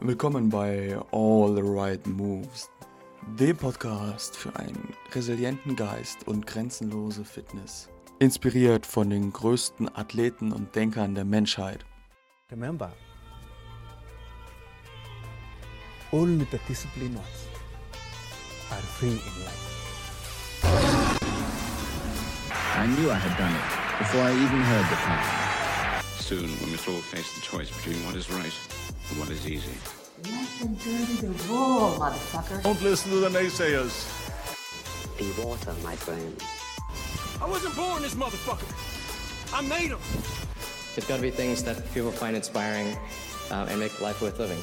Willkommen bei All the Right Moves, dem Podcast für einen resilienten Geist und grenzenlose Fitness. Inspiriert von den größten Athleten und Denkern der Menschheit. Remember, only the disciplined are free in life. I knew I had done it before I even heard the plan. Soon, we must all face the choice between what is right and what is easy. Let them dirty the raw, motherfucker. Don't listen to the naysayers. Be water, my friend. I wasn't born this motherfucker. I made him. There's got to be things that people find inspiring uh, and make life worth living.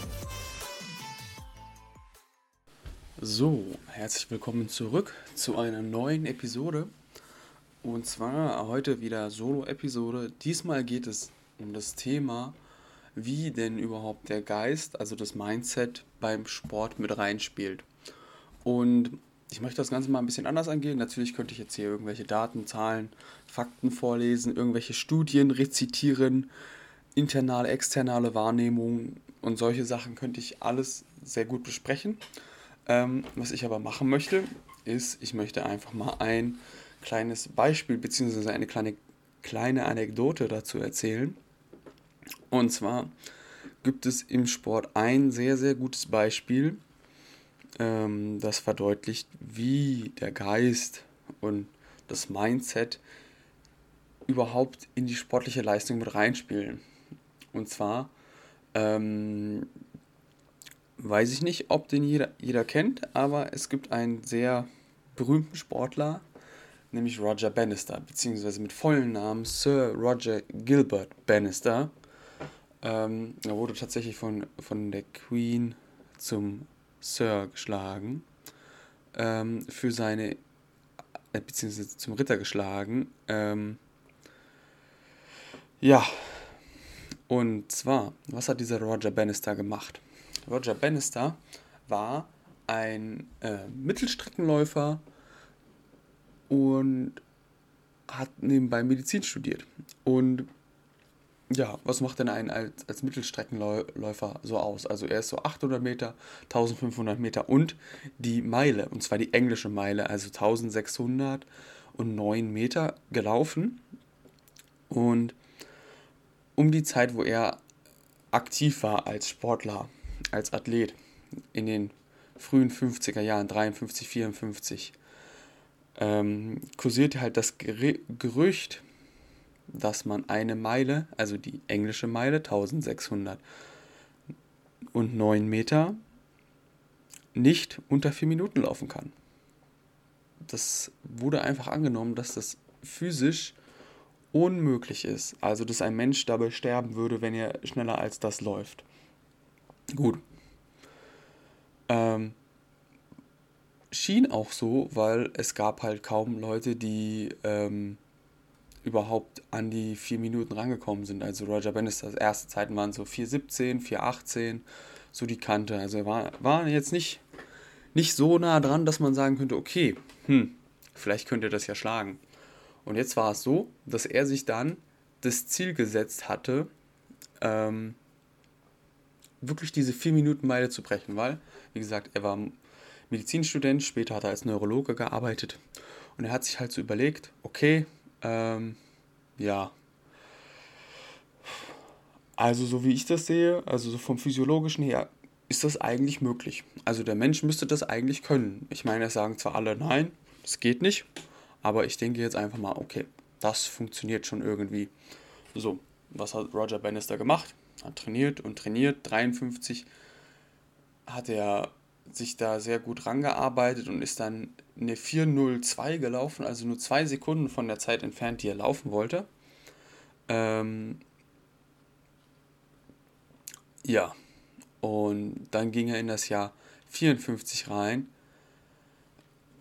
So, herzlich willkommen zurück zu einer neuen Episode. Und zwar heute wieder Solo-Episode. Diesmal geht es um das Thema, wie denn überhaupt der Geist, also das Mindset beim Sport mit reinspielt. Und ich möchte das Ganze mal ein bisschen anders angehen. Natürlich könnte ich jetzt hier irgendwelche Daten, Zahlen, Fakten vorlesen, irgendwelche Studien rezitieren, internale, externe Wahrnehmungen und solche Sachen könnte ich alles sehr gut besprechen. Ähm, was ich aber machen möchte, ist, ich möchte einfach mal ein kleines Beispiel bzw. eine kleine, kleine Anekdote dazu erzählen. Und zwar gibt es im Sport ein sehr, sehr gutes Beispiel, ähm, das verdeutlicht, wie der Geist und das Mindset überhaupt in die sportliche Leistung mit reinspielen. Und zwar ähm, weiß ich nicht, ob den jeder, jeder kennt, aber es gibt einen sehr berühmten Sportler, nämlich Roger Bannister, beziehungsweise mit vollen Namen Sir Roger Gilbert Bannister. Ähm, er wurde tatsächlich von, von der Queen zum Sir geschlagen, ähm, für seine, äh, beziehungsweise zum Ritter geschlagen. Ähm, ja, und zwar, was hat dieser Roger Bannister gemacht? Roger Bannister war ein äh, Mittelstreckenläufer und hat nebenbei Medizin studiert. Und ja, was macht denn einen als, als Mittelstreckenläufer so aus? Also er ist so 800 Meter, 1500 Meter und die Meile, und zwar die englische Meile, also 1609 Meter gelaufen. Und um die Zeit, wo er aktiv war als Sportler, als Athlet, in den frühen 50er Jahren, 53, 54, ähm, kursierte halt das Gerücht, dass man eine Meile, also die englische Meile, 1609 Meter, nicht unter vier Minuten laufen kann. Das wurde einfach angenommen, dass das physisch unmöglich ist. Also, dass ein Mensch dabei sterben würde, wenn er schneller als das läuft. Gut. Ähm, schien auch so, weil es gab halt kaum Leute, die ähm, überhaupt an die vier Minuten rangekommen sind. Also Roger Bannisters erste Zeiten waren so 4,17, 4,18, so die Kante. Also er war, war jetzt nicht, nicht so nah dran, dass man sagen könnte, okay, hm, vielleicht könnte er das ja schlagen. Und jetzt war es so, dass er sich dann das Ziel gesetzt hatte, ähm, wirklich diese 4-Minuten-Meile zu brechen, weil, wie gesagt, er war Medizinstudent, später hat er als Neurologe gearbeitet und er hat sich halt so überlegt, okay, ähm, ja. Also so wie ich das sehe, also so vom physiologischen her, ist das eigentlich möglich. Also der Mensch müsste das eigentlich können. Ich meine, es sagen zwar alle, nein, das geht nicht, aber ich denke jetzt einfach mal, okay, das funktioniert schon irgendwie. So, was hat Roger Bannister gemacht? Hat trainiert und trainiert. 53 hat er sich da sehr gut rangearbeitet und ist dann eine 4.02 gelaufen, also nur zwei Sekunden von der Zeit entfernt, die er laufen wollte. Ähm, ja, und dann ging er in das Jahr 54 rein.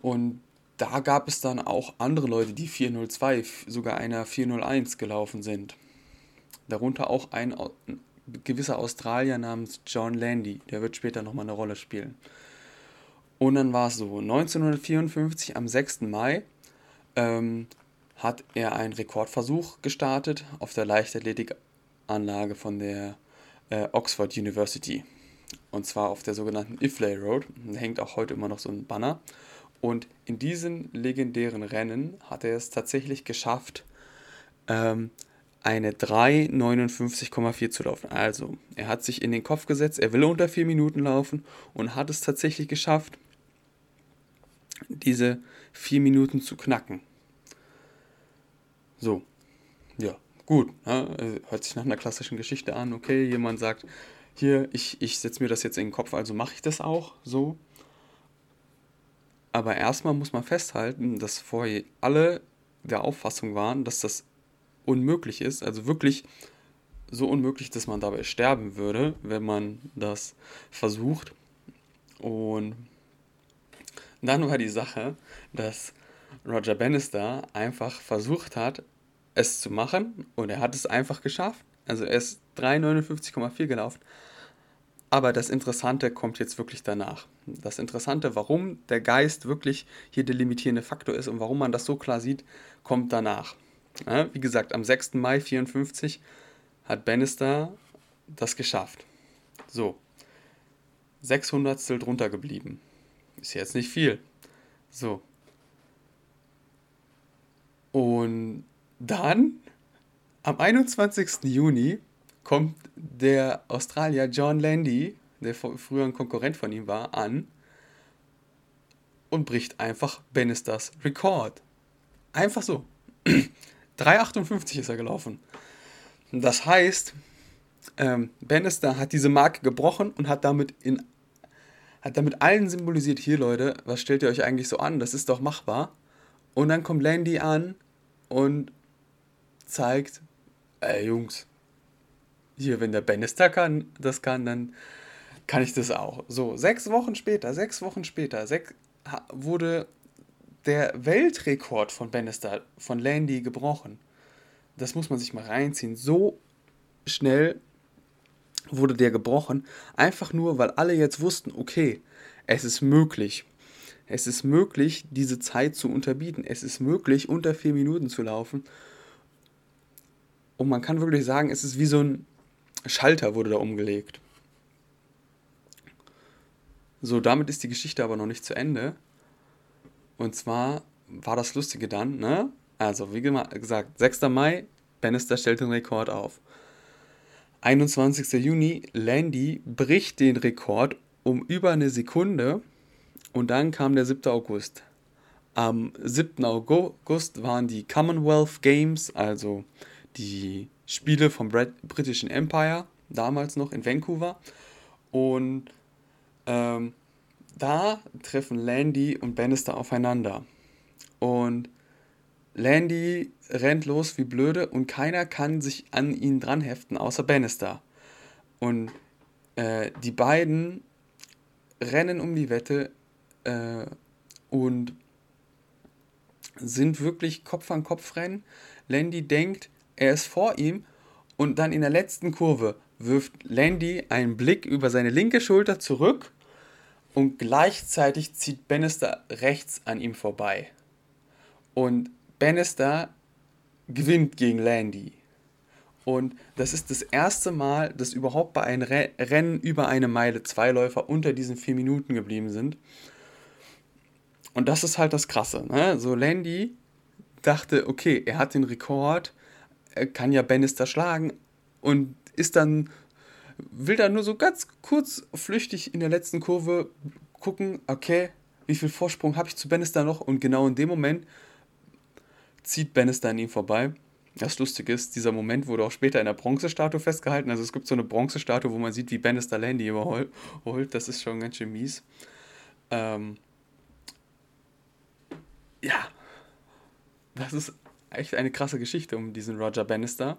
Und da gab es dann auch andere Leute, die 402, sogar einer 401 gelaufen sind. Darunter auch ein gewisser Australier namens John Landy. Der wird später nochmal eine Rolle spielen. Und dann war es so, 1954 am 6. Mai ähm, hat er einen Rekordversuch gestartet auf der Leichtathletikanlage von der äh, Oxford University. Und zwar auf der sogenannten Iflay Road. Da hängt auch heute immer noch so ein Banner. Und in diesen legendären Rennen hat er es tatsächlich geschafft, ähm, eine 3,59,4 zu laufen. Also, er hat sich in den Kopf gesetzt, er will unter 4 Minuten laufen und hat es tatsächlich geschafft, diese 4 Minuten zu knacken. So, ja, gut. Ne? Hört sich nach einer klassischen Geschichte an. Okay, jemand sagt, hier, ich, ich setze mir das jetzt in den Kopf, also mache ich das auch so. Aber erstmal muss man festhalten, dass vorher alle der Auffassung waren, dass das unmöglich ist. Also wirklich so unmöglich, dass man dabei sterben würde, wenn man das versucht. Und dann war die Sache, dass Roger Bannister einfach versucht hat, es zu machen und er hat es einfach geschafft. Also er ist 3,59,4 gelaufen. Aber das Interessante kommt jetzt wirklich danach. Das Interessante, warum der Geist wirklich hier der limitierende Faktor ist und warum man das so klar sieht, kommt danach. Ja, wie gesagt, am 6. Mai 54 hat Bannister das geschafft. So, 600 drunter geblieben. Ist jetzt nicht viel. So. Und dann, am 21. Juni, kommt der Australier John Landy, der früher ein Konkurrent von ihm war, an und bricht einfach Bannisters Rekord. Einfach so. 3,58 ist er gelaufen. Das heißt, ähm, Bannister hat diese Marke gebrochen und hat damit in hat damit allen symbolisiert, hier Leute, was stellt ihr euch eigentlich so an? Das ist doch machbar. Und dann kommt Landy an und zeigt, ey Jungs, hier, wenn der Bannister kann, das kann, dann kann ich das auch. So, sechs Wochen später, sechs Wochen später, sechs, wurde der Weltrekord von Bannister, von Landy gebrochen. Das muss man sich mal reinziehen. So schnell wurde der gebrochen, einfach nur, weil alle jetzt wussten, okay, es ist möglich. Es ist möglich, diese Zeit zu unterbieten. Es ist möglich, unter vier Minuten zu laufen. Und man kann wirklich sagen, es ist wie so ein Schalter wurde da umgelegt. So, damit ist die Geschichte aber noch nicht zu Ende. Und zwar war das Lustige dann, ne? Also, wie gesagt, 6. Mai, Bannister stellt den Rekord auf. 21. Juni, Landy bricht den Rekord um über eine Sekunde und dann kam der 7. August. Am 7. August waren die Commonwealth Games, also die Spiele vom britischen Empire, damals noch in Vancouver. Und ähm, da treffen Landy und Bannister aufeinander. Und Landy rennt los wie blöde und keiner kann sich an ihn dran heften, außer Bannister. Und äh, die beiden rennen um die Wette äh, und sind wirklich Kopf an Kopf rennen. Landy denkt, er ist vor ihm und dann in der letzten Kurve wirft Landy einen Blick über seine linke Schulter zurück und gleichzeitig zieht Bannister rechts an ihm vorbei. Und Bannister gewinnt gegen Landy. Und das ist das erste Mal, dass überhaupt bei einem Rennen über eine Meile zwei Läufer unter diesen vier Minuten geblieben sind. Und das ist halt das Krasse. Ne? So Landy dachte, okay, er hat den Rekord, er kann ja Bannister schlagen und ist dann, will dann nur so ganz kurz flüchtig in der letzten Kurve gucken, okay, wie viel Vorsprung habe ich zu Bannister noch? Und genau in dem Moment zieht Bannister an ihm vorbei. Das Lustige ist, dieser Moment wurde auch später in der Bronzestatue festgehalten. Also es gibt so eine Bronzestatue, wo man sieht, wie Bannister Landy überholt. Das ist schon ganz schön mies. Ähm ja, das ist echt eine krasse Geschichte um diesen Roger Bannister.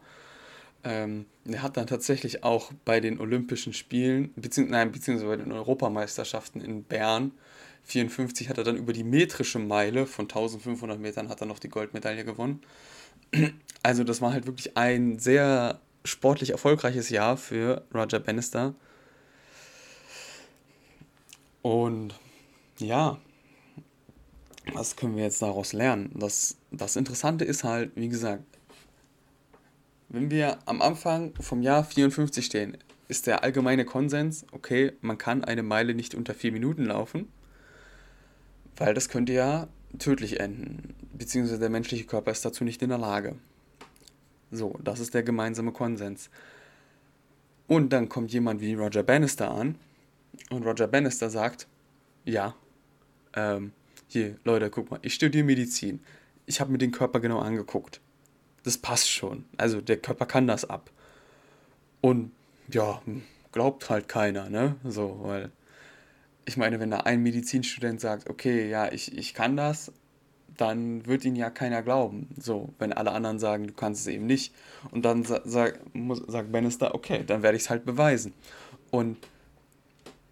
Ähm, er hat dann tatsächlich auch bei den Olympischen Spielen, beziehungs nein, beziehungsweise bei den Europameisterschaften in Bern 54 hat er dann über die metrische Meile von 1500 Metern hat er noch die Goldmedaille gewonnen. Also das war halt wirklich ein sehr sportlich erfolgreiches Jahr für Roger Bannister. Und ja, was können wir jetzt daraus lernen? Das, das Interessante ist halt, wie gesagt, wenn wir am Anfang vom Jahr 54 stehen, ist der allgemeine Konsens, okay, man kann eine Meile nicht unter vier Minuten laufen, weil das könnte ja tödlich enden, beziehungsweise der menschliche Körper ist dazu nicht in der Lage. So, das ist der gemeinsame Konsens. Und dann kommt jemand wie Roger Bannister an und Roger Bannister sagt, ja, ähm, hier, Leute, guck mal, ich studiere Medizin. Ich habe mir den Körper genau angeguckt. Das passt schon. Also der Körper kann das ab. Und ja, glaubt halt keiner, ne? So, weil ich meine, wenn da ein Medizinstudent sagt, okay, ja, ich, ich kann das, dann wird ihn ja keiner glauben. So, wenn alle anderen sagen, du kannst es eben nicht. Und dann sa sag, muss, sagt Bannister, okay, dann werde ich es halt beweisen. Und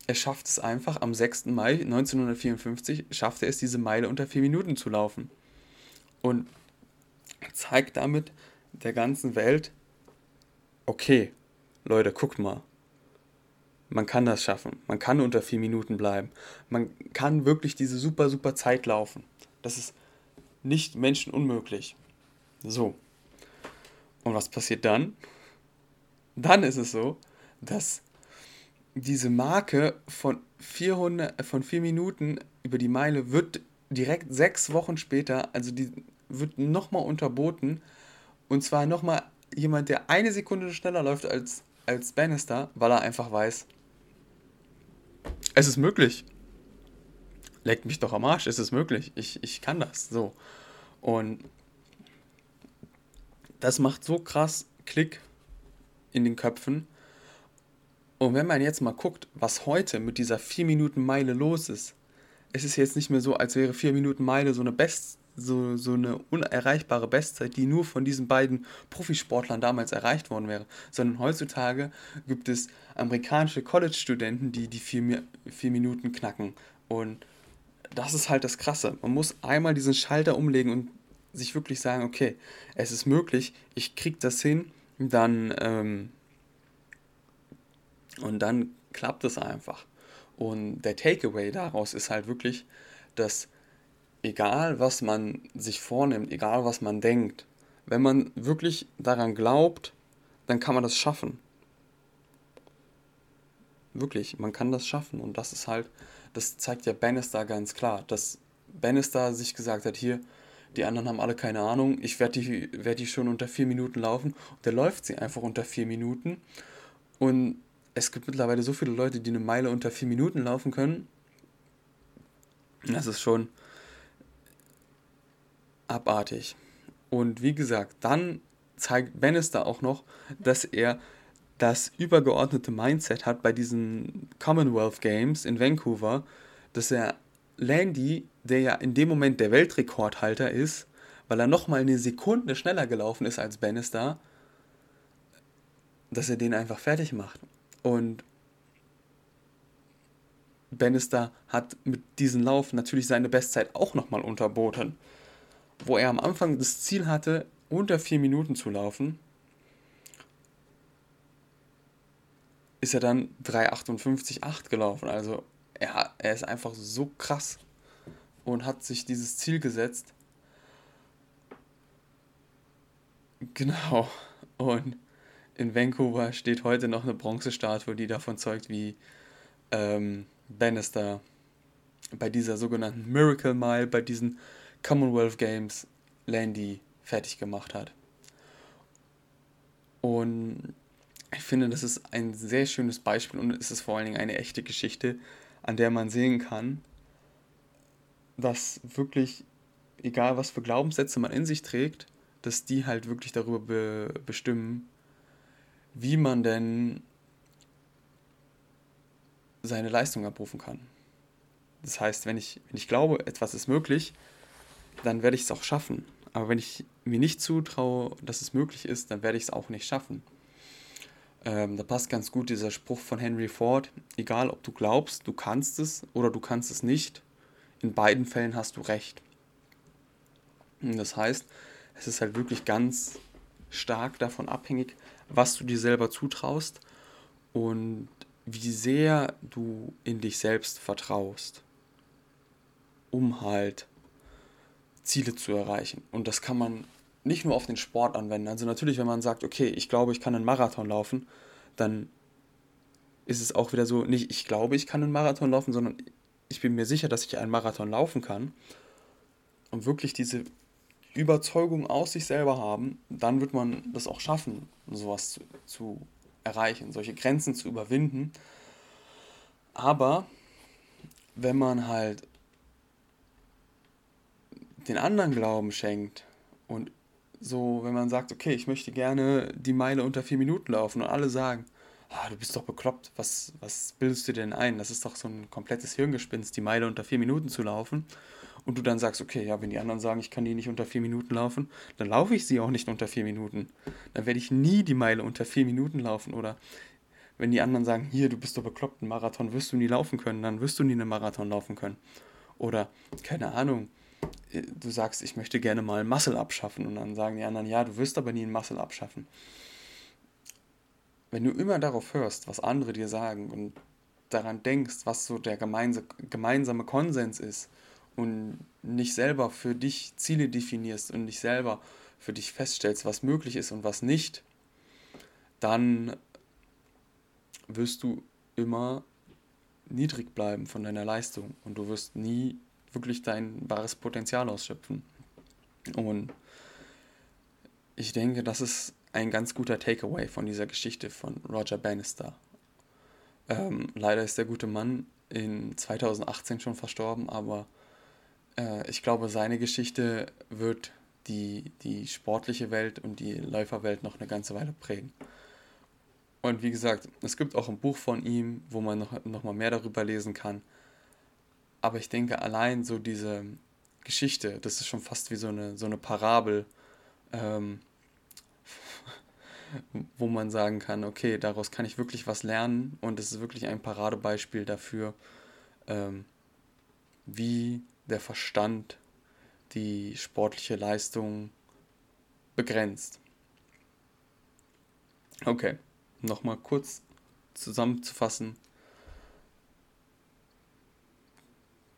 er schafft es einfach, am 6. Mai 1954 schafft er es, diese Meile unter vier Minuten zu laufen. Und zeigt damit der ganzen Welt, okay, Leute, guckt mal. Man kann das schaffen. Man kann unter vier Minuten bleiben. Man kann wirklich diese super, super Zeit laufen. Das ist nicht menschenunmöglich. So. Und was passiert dann? Dann ist es so, dass diese Marke von 400, äh, von 4 Minuten über die Meile wird direkt sechs Wochen später, also die wird nochmal unterboten. Und zwar nochmal jemand, der eine Sekunde schneller läuft als, als Bannister, weil er einfach weiß, es ist möglich. Leckt mich doch am Arsch, es ist möglich. Ich, ich kann das. So. Und das macht so krass Klick in den Köpfen. Und wenn man jetzt mal guckt, was heute mit dieser 4 Minuten Meile los ist, es ist jetzt nicht mehr so, als wäre 4 Minuten Meile so eine Best so, so eine unerreichbare Bestzeit, die nur von diesen beiden Profisportlern damals erreicht worden wäre, sondern heutzutage gibt es amerikanische College-Studenten, die die vier, vier Minuten knacken. Und das ist halt das Krasse. Man muss einmal diesen Schalter umlegen und sich wirklich sagen, okay, es ist möglich, ich krieg das hin, dann ähm, und dann klappt es einfach. Und der Takeaway daraus ist halt wirklich, dass egal was man sich vornimmt, egal was man denkt, wenn man wirklich daran glaubt, dann kann man das schaffen. Wirklich, man kann das schaffen. Und das ist halt, das zeigt ja Bannister ganz klar, dass Bannister sich gesagt hat, hier, die anderen haben alle keine Ahnung, ich werde die, werd die schon unter vier Minuten laufen. Und der läuft sie einfach unter vier Minuten. Und es gibt mittlerweile so viele Leute, die eine Meile unter vier Minuten laufen können. Das ist schon, abartig. Und wie gesagt, dann zeigt Bannister auch noch, dass er das übergeordnete Mindset hat bei diesen Commonwealth Games in Vancouver, dass er Landy, der ja in dem Moment der Weltrekordhalter ist, weil er nochmal eine Sekunde schneller gelaufen ist als Bannister, dass er den einfach fertig macht. Und Bannister hat mit diesem Lauf natürlich seine Bestzeit auch nochmal unterboten wo er am Anfang das Ziel hatte, unter vier Minuten zu laufen, ist er dann 3,58,8 gelaufen. Also er, er ist einfach so krass und hat sich dieses Ziel gesetzt. Genau. Und in Vancouver steht heute noch eine Bronzestatue, die davon zeugt, wie ähm, Bannister bei dieser sogenannten Miracle Mile, bei diesen Commonwealth Games Landy fertig gemacht hat. Und ich finde, das ist ein sehr schönes Beispiel und es ist vor allen Dingen eine echte Geschichte, an der man sehen kann, dass wirklich, egal was für Glaubenssätze man in sich trägt, dass die halt wirklich darüber be bestimmen, wie man denn seine Leistung abrufen kann. Das heißt, wenn ich, wenn ich glaube, etwas ist möglich, dann werde ich es auch schaffen. Aber wenn ich mir nicht zutraue, dass es möglich ist, dann werde ich es auch nicht schaffen. Ähm, da passt ganz gut dieser Spruch von Henry Ford, egal ob du glaubst, du kannst es oder du kannst es nicht, in beiden Fällen hast du recht. Und das heißt, es ist halt wirklich ganz stark davon abhängig, was du dir selber zutraust und wie sehr du in dich selbst vertraust, um halt Ziele zu erreichen. Und das kann man nicht nur auf den Sport anwenden. Also natürlich, wenn man sagt, okay, ich glaube, ich kann einen Marathon laufen, dann ist es auch wieder so, nicht ich glaube, ich kann einen Marathon laufen, sondern ich bin mir sicher, dass ich einen Marathon laufen kann. Und wirklich diese Überzeugung aus sich selber haben, dann wird man das auch schaffen, sowas zu, zu erreichen, solche Grenzen zu überwinden. Aber wenn man halt den anderen Glauben schenkt und so, wenn man sagt, okay, ich möchte gerne die Meile unter vier Minuten laufen und alle sagen, ah, du bist doch bekloppt, was, was bildest du denn ein? Das ist doch so ein komplettes Hirngespinst, die Meile unter vier Minuten zu laufen. Und du dann sagst, okay, ja, wenn die anderen sagen, ich kann die nicht unter vier Minuten laufen, dann laufe ich sie auch nicht unter vier Minuten. Dann werde ich nie die Meile unter vier Minuten laufen. Oder wenn die anderen sagen, hier, du bist doch bekloppt, einen Marathon wirst du nie laufen können, dann wirst du nie einen Marathon laufen können. Oder, keine Ahnung, du sagst, ich möchte gerne mal Muscle abschaffen und dann sagen die anderen, ja, du wirst aber nie einen Muscle abschaffen. Wenn du immer darauf hörst, was andere dir sagen und daran denkst, was so der gemeinsame Konsens ist und nicht selber für dich Ziele definierst und nicht selber für dich feststellst, was möglich ist und was nicht, dann wirst du immer niedrig bleiben von deiner Leistung und du wirst nie wirklich dein wahres Potenzial ausschöpfen. Und ich denke, das ist ein ganz guter Takeaway von dieser Geschichte von Roger Bannister. Ähm, leider ist der gute Mann in 2018 schon verstorben, aber äh, ich glaube, seine Geschichte wird die, die sportliche Welt und die Läuferwelt noch eine ganze Weile prägen. Und wie gesagt, es gibt auch ein Buch von ihm, wo man noch, noch mal mehr darüber lesen kann. Aber ich denke, allein so diese Geschichte, das ist schon fast wie so eine, so eine Parabel, ähm, wo man sagen kann, okay, daraus kann ich wirklich was lernen und es ist wirklich ein Paradebeispiel dafür, ähm, wie der Verstand die sportliche Leistung begrenzt. Okay, nochmal kurz zusammenzufassen.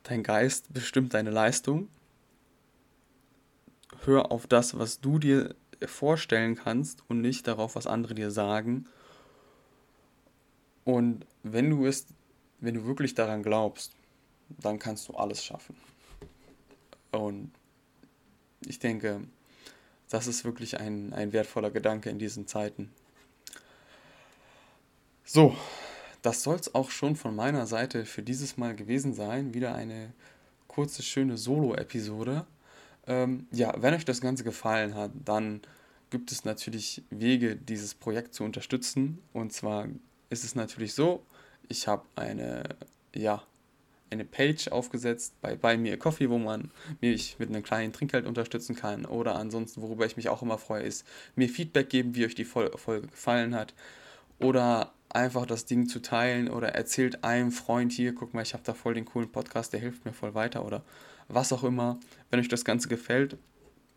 Dein Geist bestimmt deine Leistung. Hör auf das, was du dir vorstellen kannst und nicht darauf, was andere dir sagen. Und wenn du es, wenn du wirklich daran glaubst, dann kannst du alles schaffen. Und ich denke, das ist wirklich ein, ein wertvoller Gedanke in diesen Zeiten. So, das soll es auch schon von meiner Seite für dieses Mal gewesen sein. Wieder eine kurze, schöne Solo-Episode. Ähm, ja, wenn euch das Ganze gefallen hat, dann gibt es natürlich Wege, dieses Projekt zu unterstützen. Und zwar ist es natürlich so, ich habe eine, ja, eine Page aufgesetzt bei, bei mir Coffee, wo man mich mit einem kleinen Trinkgeld unterstützen kann. Oder ansonsten, worüber ich mich auch immer freue, ist mir Feedback geben, wie euch die Folge gefallen hat. Oder einfach das Ding zu teilen oder erzählt einem Freund hier, guck mal, ich habe da voll den coolen Podcast, der hilft mir voll weiter oder was auch immer. Wenn euch das Ganze gefällt,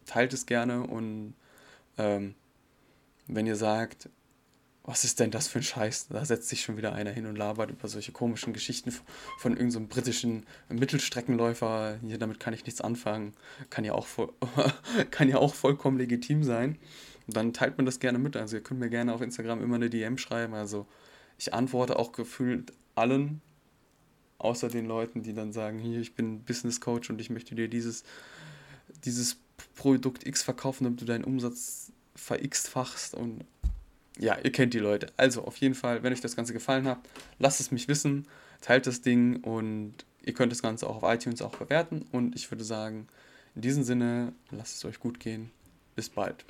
teilt es gerne und ähm, wenn ihr sagt, was ist denn das für ein Scheiß? Da setzt sich schon wieder einer hin und labert über solche komischen Geschichten von irgendeinem so britischen Mittelstreckenläufer. Hier, damit kann ich nichts anfangen. Kann ja auch, voll, kann ja auch vollkommen legitim sein. Dann teilt man das gerne mit. Also ihr könnt mir gerne auf Instagram immer eine DM schreiben. Also ich antworte auch gefühlt allen, außer den Leuten, die dann sagen, hier, ich bin Business Coach und ich möchte dir dieses, dieses Produkt X verkaufen, damit du deinen Umsatz verx-fachst und ja, ihr kennt die Leute. Also auf jeden Fall, wenn euch das Ganze gefallen hat, lasst es mich wissen, teilt das Ding und ihr könnt das Ganze auch auf iTunes auch bewerten und ich würde sagen, in diesem Sinne, lasst es euch gut gehen. Bis bald.